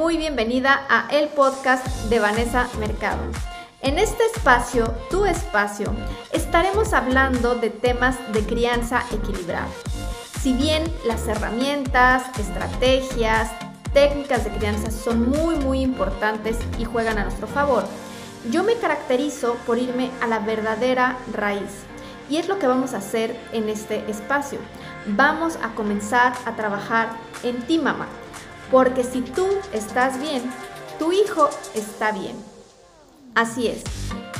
muy bienvenida a el podcast de Vanessa Mercado. En este espacio, tu espacio, estaremos hablando de temas de crianza equilibrada. Si bien las herramientas, estrategias, técnicas de crianza son muy muy importantes y juegan a nuestro favor, yo me caracterizo por irme a la verdadera raíz. Y es lo que vamos a hacer en este espacio. Vamos a comenzar a trabajar en ti, mamá. Porque si tú estás bien, tu hijo está bien. Así es.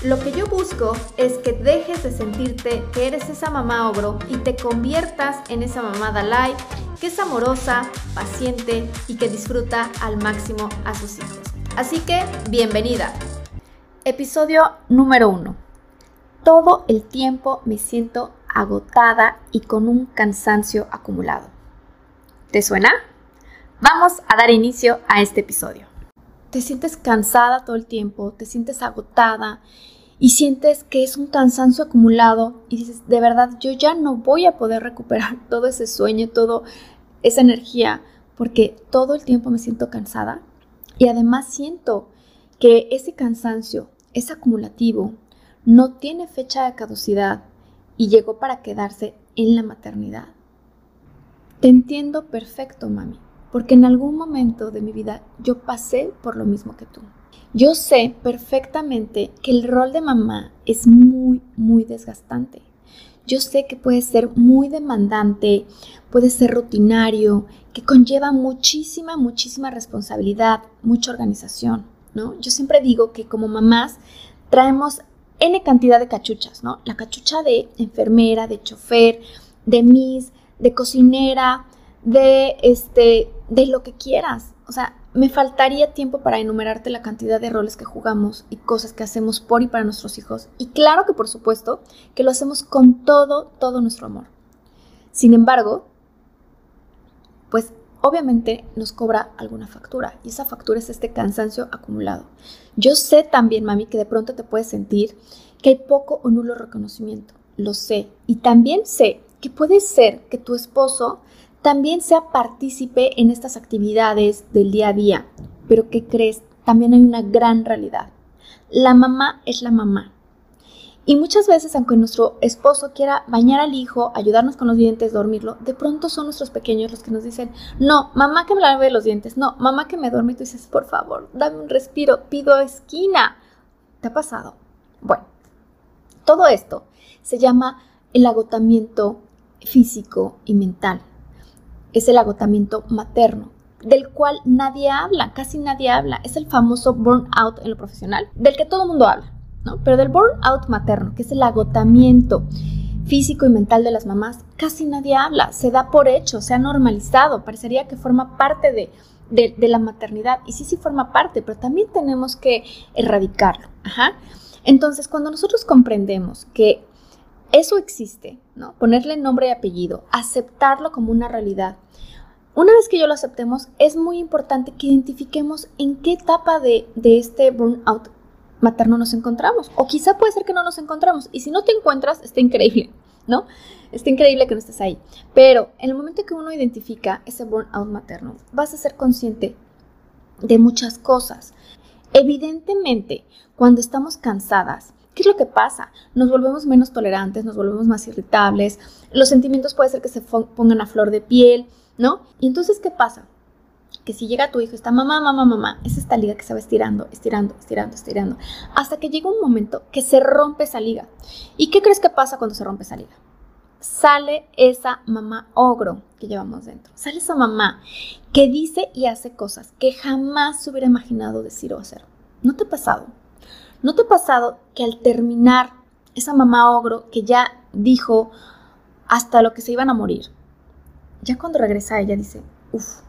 Lo que yo busco es que dejes de sentirte que eres esa mamá ogro y te conviertas en esa mamá Dalai que es amorosa, paciente y que disfruta al máximo a sus hijos. Así que, bienvenida. Episodio número 1. Todo el tiempo me siento agotada y con un cansancio acumulado. ¿Te suena? Vamos a dar inicio a este episodio. Te sientes cansada todo el tiempo, te sientes agotada y sientes que es un cansancio acumulado y dices, de verdad, yo ya no voy a poder recuperar todo ese sueño, toda esa energía, porque todo el tiempo me siento cansada y además siento que ese cansancio es acumulativo, no tiene fecha de caducidad y llegó para quedarse en la maternidad. Te entiendo perfecto, mami porque en algún momento de mi vida yo pasé por lo mismo que tú. Yo sé perfectamente que el rol de mamá es muy, muy desgastante. Yo sé que puede ser muy demandante, puede ser rutinario, que conlleva muchísima, muchísima responsabilidad, mucha organización, ¿no? Yo siempre digo que como mamás traemos N cantidad de cachuchas, ¿no? La cachucha de enfermera, de chofer, de miss, de cocinera, de este de lo que quieras. O sea, me faltaría tiempo para enumerarte la cantidad de roles que jugamos y cosas que hacemos por y para nuestros hijos. Y claro que por supuesto que lo hacemos con todo, todo nuestro amor. Sin embargo, pues obviamente nos cobra alguna factura y esa factura es este cansancio acumulado. Yo sé también, mami, que de pronto te puedes sentir que hay poco o nulo reconocimiento. Lo sé. Y también sé que puede ser que tu esposo también sea partícipe en estas actividades del día a día. Pero ¿qué crees? También hay una gran realidad. La mamá es la mamá. Y muchas veces, aunque nuestro esposo quiera bañar al hijo, ayudarnos con los dientes, dormirlo, de pronto son nuestros pequeños los que nos dicen, no, mamá que me lave los dientes, no, mamá que me duerme. Tú dices, por favor, dame un respiro, pido esquina. ¿Te ha pasado? Bueno, todo esto se llama el agotamiento físico y mental es el agotamiento materno, del cual nadie habla, casi nadie habla. Es el famoso burnout en lo profesional, del que todo el mundo habla, ¿no? Pero del burnout materno, que es el agotamiento físico y mental de las mamás, casi nadie habla. Se da por hecho, se ha normalizado, parecería que forma parte de, de, la maternidad. Y sí, sí forma parte, pero también tenemos que erradicarlo. Entonces, cuando nosotros comprendemos que eso existe, ¿no? Ponerle nombre y apellido, aceptarlo como una realidad. Una vez que yo lo aceptemos, es muy importante que identifiquemos en qué etapa de, de este burnout materno nos encontramos. O quizá puede ser que no nos encontramos. Y si no te encuentras, está increíble, ¿no? Está increíble que no estés ahí. Pero en el momento que uno identifica ese burnout materno, vas a ser consciente de muchas cosas. Evidentemente, cuando estamos cansadas, ¿Qué es lo que pasa? Nos volvemos menos tolerantes, nos volvemos más irritables, los sentimientos puede ser que se pongan a flor de piel, ¿no? Y entonces, ¿qué pasa? Que si llega tu hijo, está mamá, mamá, mamá, es esta liga que se va estirando, estirando, estirando, estirando, hasta que llega un momento que se rompe esa liga. ¿Y qué crees que pasa cuando se rompe esa liga? Sale esa mamá ogro que llevamos dentro. Sale esa mamá que dice y hace cosas que jamás se hubiera imaginado decir o hacer. ¿No te ha pasado? ¿No te ha pasado que al terminar esa mamá ogro que ya dijo hasta lo que se iban a morir, ya cuando regresa ella dice, uff,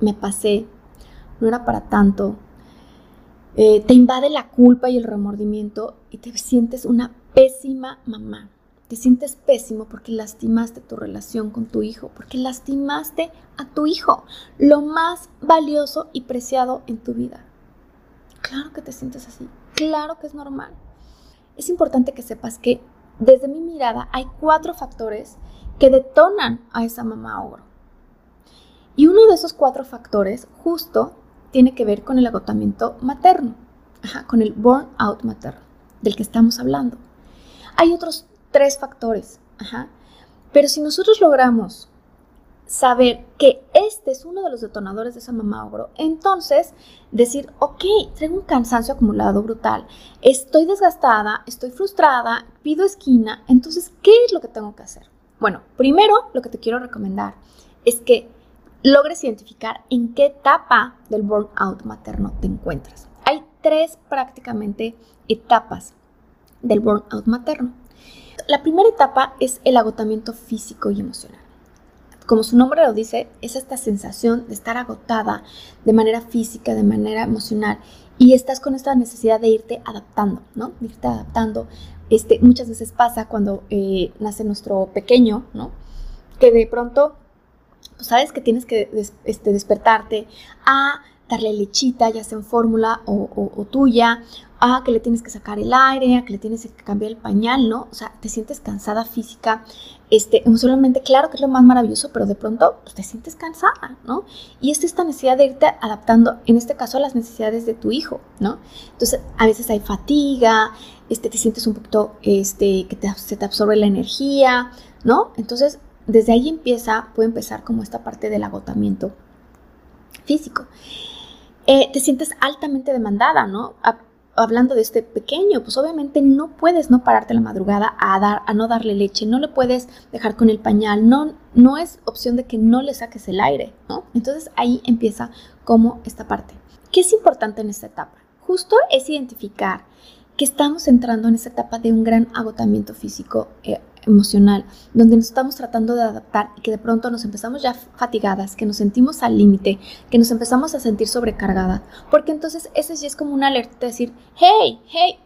me pasé, no era para tanto, eh, te invade la culpa y el remordimiento y te sientes una pésima mamá. Te sientes pésimo porque lastimaste tu relación con tu hijo, porque lastimaste a tu hijo, lo más valioso y preciado en tu vida. Claro que te sientes así, claro que es normal. Es importante que sepas que desde mi mirada hay cuatro factores que detonan a esa mamá ogro. Y uno de esos cuatro factores justo tiene que ver con el agotamiento materno, con el burnout materno del que estamos hablando. Hay otros tres factores, pero si nosotros logramos saber que este es uno de los detonadores de esa mamá ogro, entonces decir, ok, traigo un cansancio acumulado brutal, estoy desgastada, estoy frustrada, pido esquina, entonces, ¿qué es lo que tengo que hacer? Bueno, primero lo que te quiero recomendar es que logres identificar en qué etapa del burnout materno te encuentras. Hay tres prácticamente etapas del burnout materno. La primera etapa es el agotamiento físico y emocional como su nombre lo dice, es esta sensación de estar agotada de manera física, de manera emocional, y estás con esta necesidad de irte adaptando, ¿no? De irte adaptando. Este, muchas veces pasa cuando eh, nace nuestro pequeño, ¿no? Que de pronto, pues sabes que tienes que este, despertarte a darle lechita, ya sea en fórmula o, o, tuya, a que le tienes que sacar el aire, a que le tienes que cambiar el pañal, ¿no? O sea, te sientes cansada física, este, emocionalmente, claro que es lo más maravilloso, pero de pronto pues, te sientes cansada, ¿no? Y es esta necesidad de irte adaptando, en este caso, a las necesidades de tu hijo, ¿no? Entonces, a veces hay fatiga, este, te sientes un poquito, este, que se te absorbe la energía, ¿no? Entonces, desde ahí empieza, puede empezar como esta parte del agotamiento físico. Eh, te sientes altamente demandada, ¿no? Hablando de este pequeño, pues obviamente no puedes no pararte la madrugada a, dar, a no darle leche, no le puedes dejar con el pañal, no, no es opción de que no le saques el aire, ¿no? Entonces ahí empieza como esta parte. ¿Qué es importante en esta etapa? Justo es identificar que estamos entrando en esa etapa de un gran agotamiento físico eh, emocional, donde nos estamos tratando de adaptar y que de pronto nos empezamos ya fatigadas, que nos sentimos al límite, que nos empezamos a sentir sobrecargadas, porque entonces ese sí es como una alerta de decir, hey, hey,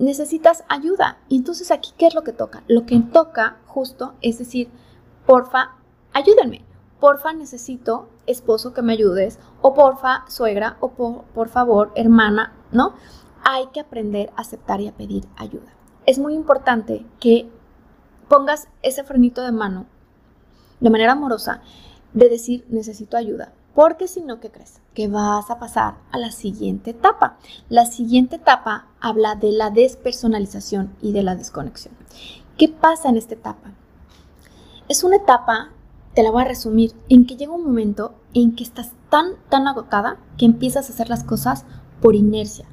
necesitas ayuda. Y entonces aquí, ¿qué es lo que toca? Lo que toca justo es decir, porfa, ayúdenme. Porfa, necesito esposo que me ayudes, o porfa, suegra, o por, por favor, hermana, ¿no? Hay que aprender a aceptar y a pedir ayuda. Es muy importante que pongas ese frenito de mano de manera amorosa de decir necesito ayuda. Porque si no, ¿qué crees? Que vas a pasar a la siguiente etapa. La siguiente etapa habla de la despersonalización y de la desconexión. ¿Qué pasa en esta etapa? Es una etapa, te la voy a resumir, en que llega un momento en que estás tan, tan agotada que empiezas a hacer las cosas por inercia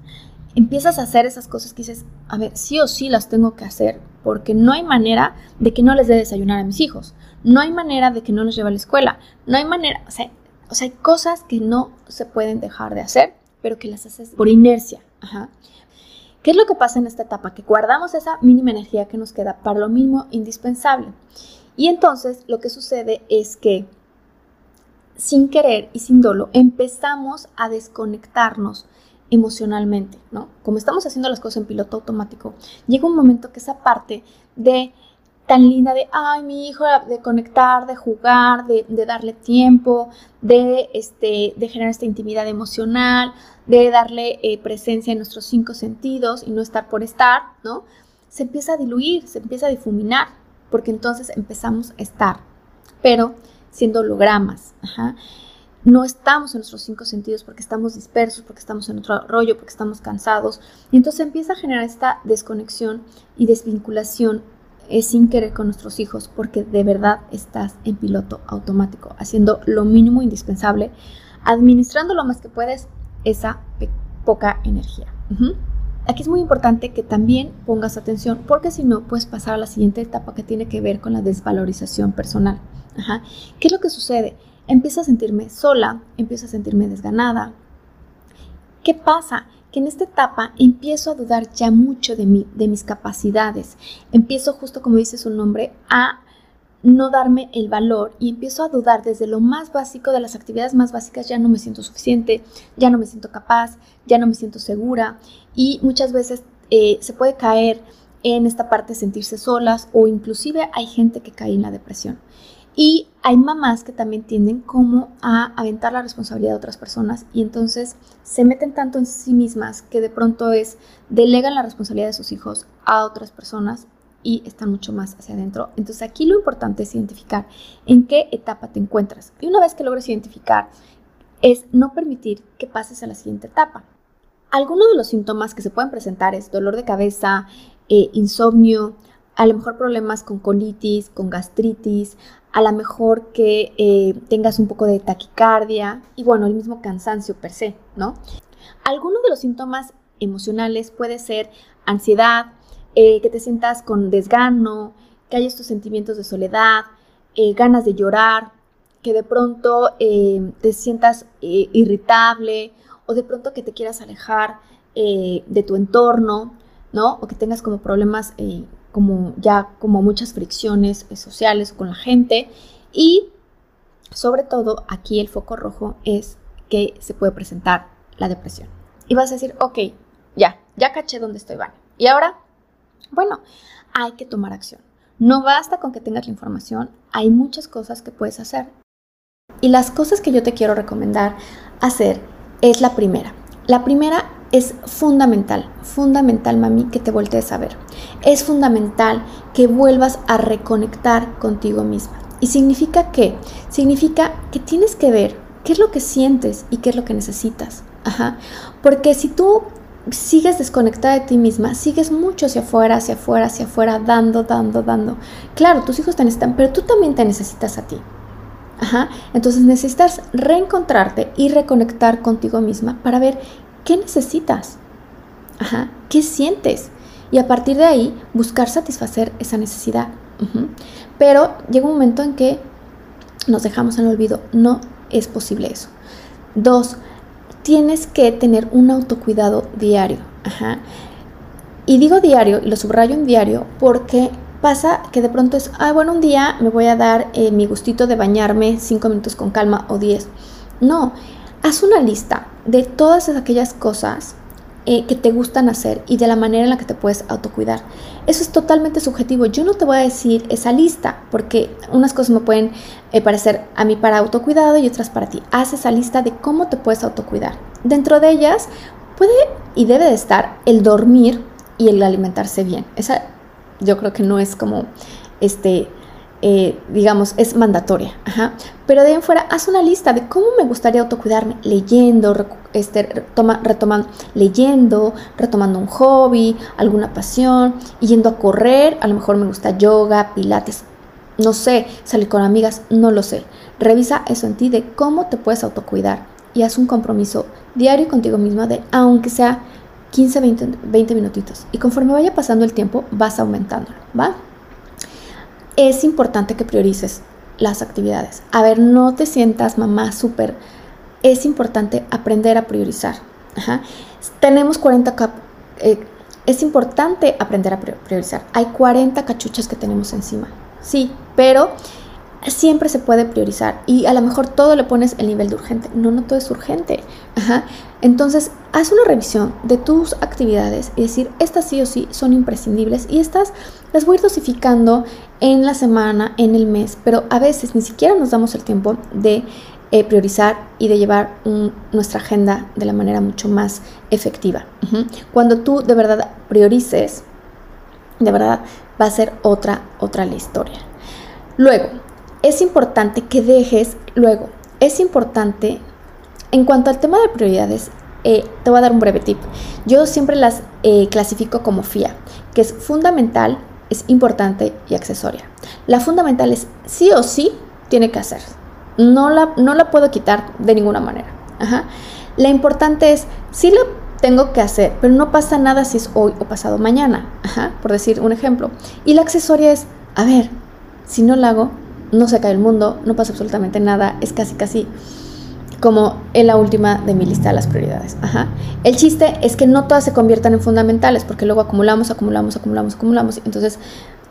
empiezas a hacer esas cosas que dices, a ver, sí o sí las tengo que hacer, porque no hay manera de que no les dé desayunar a mis hijos, no hay manera de que no los lleve a la escuela, no hay manera, o sea, o sea hay cosas que no se pueden dejar de hacer, pero que las haces por inercia. ¿Qué es lo que pasa en esta etapa? Que guardamos esa mínima energía que nos queda para lo mismo indispensable. Y entonces lo que sucede es que sin querer y sin dolo empezamos a desconectarnos emocionalmente, ¿no? Como estamos haciendo las cosas en piloto automático, llega un momento que esa parte de tan linda de, ay, mi hijo, de conectar, de jugar, de, darle tiempo, de, este, de generar esta intimidad emocional, de darle eh, presencia en nuestros cinco sentidos y no estar por estar, ¿no? Se empieza a diluir, se empieza a difuminar, porque entonces empezamos a estar, pero siendo hologramas, ajá no estamos en nuestros cinco sentidos porque estamos dispersos, porque estamos en otro rollo, porque estamos cansados. Y entonces empieza a generar esta desconexión y desvinculación eh, sin querer con nuestros hijos porque de verdad estás en piloto automático, haciendo lo mínimo indispensable, administrando lo más que puedes esa poca energía. Aquí es muy importante que también pongas atención porque si no puedes pasar a la siguiente etapa que tiene que ver con la desvalorización personal. ¿Qué es lo que sucede? Empiezo a sentirme sola, empiezo a sentirme desganada. ¿Qué pasa? Que en esta etapa empiezo a dudar ya mucho de mí, de mis capacidades. Empiezo, justo como dice su nombre, a no darme el valor y empiezo a dudar desde lo más básico de las actividades más básicas, ya no me siento suficiente, ya no me siento capaz, ya no me siento segura y muchas veces eh, se puede caer en esta parte de sentirse solas o inclusive hay gente que cae en la depresión. Y hay mamás que también tienden como a aventar la responsabilidad de otras personas y entonces se meten tanto en sí mismas que de pronto es, delegan la responsabilidad de sus hijos a otras personas y están mucho más hacia adentro. Entonces aquí lo importante es identificar en qué etapa te encuentras. Y una vez que logres identificar es no permitir que pases a la siguiente etapa. Algunos de los síntomas que se pueden presentar es dolor de cabeza, eh, insomnio, a lo mejor problemas con colitis, con gastritis, a lo mejor que eh, tengas un poco de taquicardia y bueno, el mismo cansancio per se, ¿no? Algunos de los síntomas emocionales puede ser ansiedad, eh, que te sientas con desgano, que hay estos sentimientos de soledad, ganas de llorar, que de pronto te sientas irritable o de pronto que te quieras alejar de tu entorno, ¿no? O que tengas como problemas como ya como muchas fricciones sociales con la gente y sobre todo aquí el foco rojo es que se puede presentar la depresión. Y vas a decir, ok, ya, ya caché dónde estoy, vale. Y ahora, bueno, hay que tomar acción. No basta con que tengas la información, hay muchas cosas que puedes hacer. Y las cosas que yo te quiero recomendar hacer es la primera. La primera es fundamental, fundamental, mami, que te voltees a ver. Es fundamental que vuelvas a reconectar contigo misma. ¿Y significa qué? Significa que tienes que ver qué es lo que sientes y qué es lo que necesitas. Ajá. Porque si tú sigues desconectada de ti misma, sigues mucho hacia afuera, hacia afuera, hacia afuera, dando, dando, dando. Claro, tus hijos te necesitan, pero tú también te necesitas a ti. Ajá. Entonces necesitas reencontrarte y reconectar contigo misma para ver ¿Qué necesitas? Ajá, ¿qué sientes? Y a partir de ahí buscar satisfacer esa necesidad. Pero llega un momento en que nos dejamos en el olvido. No es posible eso. Dos, tienes que tener un autocuidado diario. Ajá. Y digo diario, y lo subrayo en diario, porque pasa que de pronto es, ah, bueno, un día me voy a dar eh, mi gustito de bañarme cinco minutos con calma o diez. No, haz una lista de todas aquellas cosas eh, que te gustan hacer y de la manera en la que te puedes autocuidar. Eso es totalmente subjetivo. Yo no te voy a decir esa lista porque unas cosas me pueden eh, parecer a mí para autocuidado y otras para ti. Haz esa lista de cómo te puedes autocuidar. Dentro de ellas puede y debe de estar el dormir y el alimentarse bien. Esa yo creo que no es como este eh, digamos, es mandatoria. Pero de ahí en fuera, haz una lista de cómo me gustaría autocuidarme, leyendo, este, retomando, leyendo, retomando un hobby, alguna pasión, yendo a correr, a lo mejor me gusta yoga, pilates, no sé, salir con amigas, no lo sé. Revisa eso en ti de cómo te puedes autocuidar y haz un compromiso diario contigo misma de, aunque sea 15, 20, 20 minutitos. Y conforme vaya pasando el tiempo, vas aumentándolo, ¿va? Es importante que priorices las actividades. A ver, no te sientas mamá súper. Es importante aprender a priorizar. Tenemos 40 cap eh, es importante aprender a priorizar. Hay 40 cachuchas que tenemos encima. Sí, pero siempre se puede priorizar y a lo mejor todo le pones el nivel de urgente. No, no todo es urgente. Entonces, haz una revisión de tus actividades y decir, estas sí o sí son imprescindibles y estas las voy a ir dosificando en la semana, en el mes, pero a veces ni siquiera nos damos el tiempo de eh, priorizar y de llevar nuestra agenda de la manera mucho más efectiva. Cuando tú de verdad priorices, de verdad va a ser otra, otra la historia. Luego, es importante que dejes, luego, es importante, en cuanto al tema de prioridades, eh, te voy a dar un breve tip. Yo siempre las eh, clasifico como FIA, que es fundamental, es importante y accesoria. La fundamental es sí o sí tiene que hacer. No la, no la puedo quitar de ninguna manera. La importante es, sí la tengo que hacer, pero no pasa nada si es hoy o pasado mañana. por decir un ejemplo. Y la accesoria es, a ver, si no la hago, no se cae el mundo, no pasa absolutamente nada, es casi casi como en la última de mi lista de las prioridades. El chiste es que no todas se conviertan en fundamentales, porque luego acumulamos, acumulamos, acumulamos, acumulamos, entonces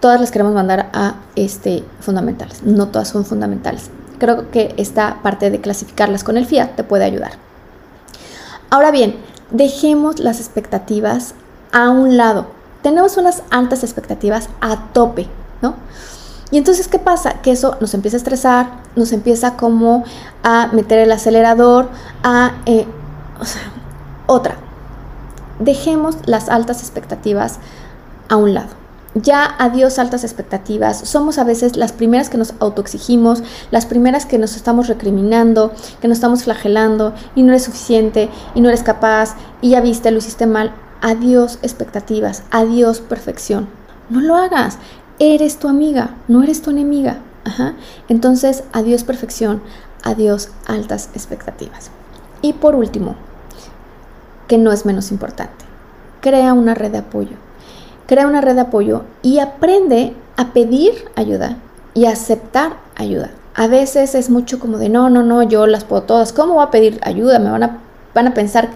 todas las queremos mandar a este, fundamentales. No todas son fundamentales. Creo que esta parte de clasificarlas con el FIAT te puede ayudar. Ahora bien, dejemos las expectativas a un lado. Tenemos unas altas expectativas a tope, ¿no? Y entonces, ¿qué pasa? Que eso nos empieza a estresar, nos empieza como a meter el acelerador, a... Eh, o sea, otra, dejemos las altas expectativas a un lado. ya adiós altas expectativas. Somos a veces las primeras que nos autoexigimos, las primeras que nos estamos recriminando, que nos estamos flagelando y no eres suficiente y no eres capaz y ya viste, lo hiciste mal. Adiós expectativas, adiós perfección. No lo hagas. Eres tu amiga, no eres tu enemiga. Entonces, adiós perfección, adiós altas expectativas. Y por último, que no es menos importante, crea una red de apoyo crea una red de apoyo y aprende a pedir ayuda y a aceptar ayuda. A veces es mucho como de, no, no, no, yo las puedo todas, ¿cómo voy a pedir ayuda? Me van a, van a pensar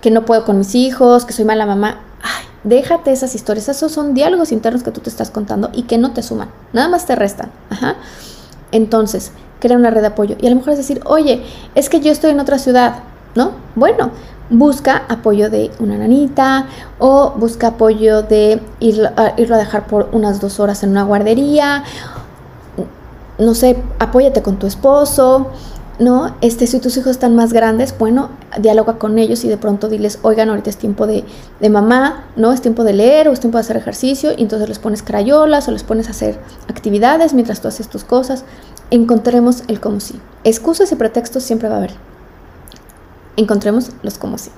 que no puedo con mis hijos, que soy mala mamá. Ay, déjate esas historias, esos son diálogos internos que tú te estás contando y que no te suman, nada más te restan. Ajá. Entonces, crea una red de apoyo y a lo mejor es decir, oye, es que yo estoy en otra ciudad, ¿no? Bueno, busca apoyo de una nanita o busca apoyo de irlo, a dejar por unas dos horas en una guardería. No sé, apóyate con tu esposo, ¿no? Este, si tus hijos están más grandes, bueno, dialoga con ellos y de pronto diles, oigan, ahorita es tiempo de, de, mamá, ¿no? Es tiempo de leer o es tiempo de hacer ejercicio, y entonces les pones crayolas o les pones a hacer actividades mientras tú haces tus cosas. Encontremos el como sí. Excusas y pretextos siempre va a haber encontremos los como sí.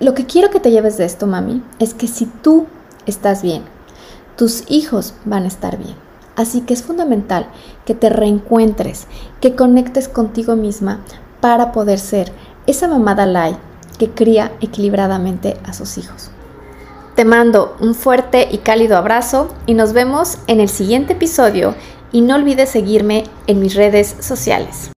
Lo que quiero que te lleves de esto, mami, es que si tú estás bien, tus hijos van a estar bien. Así que es fundamental que te reencuentres, que conectes contigo misma para poder ser esa mamá Dalai que cría equilibradamente a sus hijos. Te mando un fuerte y cálido abrazo y nos vemos en el siguiente episodio y no olvides seguirme en mis redes sociales.